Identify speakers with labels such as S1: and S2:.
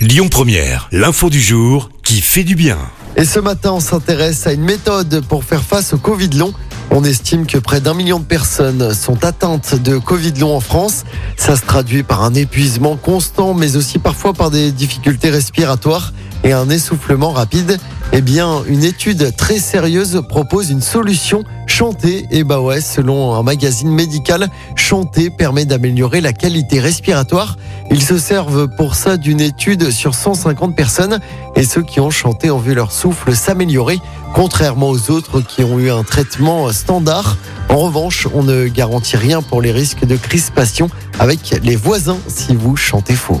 S1: Lyon Première, l'info du jour qui fait du bien.
S2: Et ce matin, on s'intéresse à une méthode pour faire face au Covid long. On estime que près d'un million de personnes sont atteintes de Covid long en France. Ça se traduit par un épuisement constant, mais aussi parfois par des difficultés respiratoires et un essoufflement rapide. Eh bien, une étude très sérieuse propose une solution. Chanter, et bah ouais, selon un magazine médical, chanter permet d'améliorer la qualité respiratoire. Ils se servent pour ça d'une étude sur 150 personnes et ceux qui ont chanté ont vu leur souffle s'améliorer, contrairement aux autres qui ont eu un traitement standard. En revanche, on ne garantit rien pour les risques de crispation avec les voisins si vous chantez faux.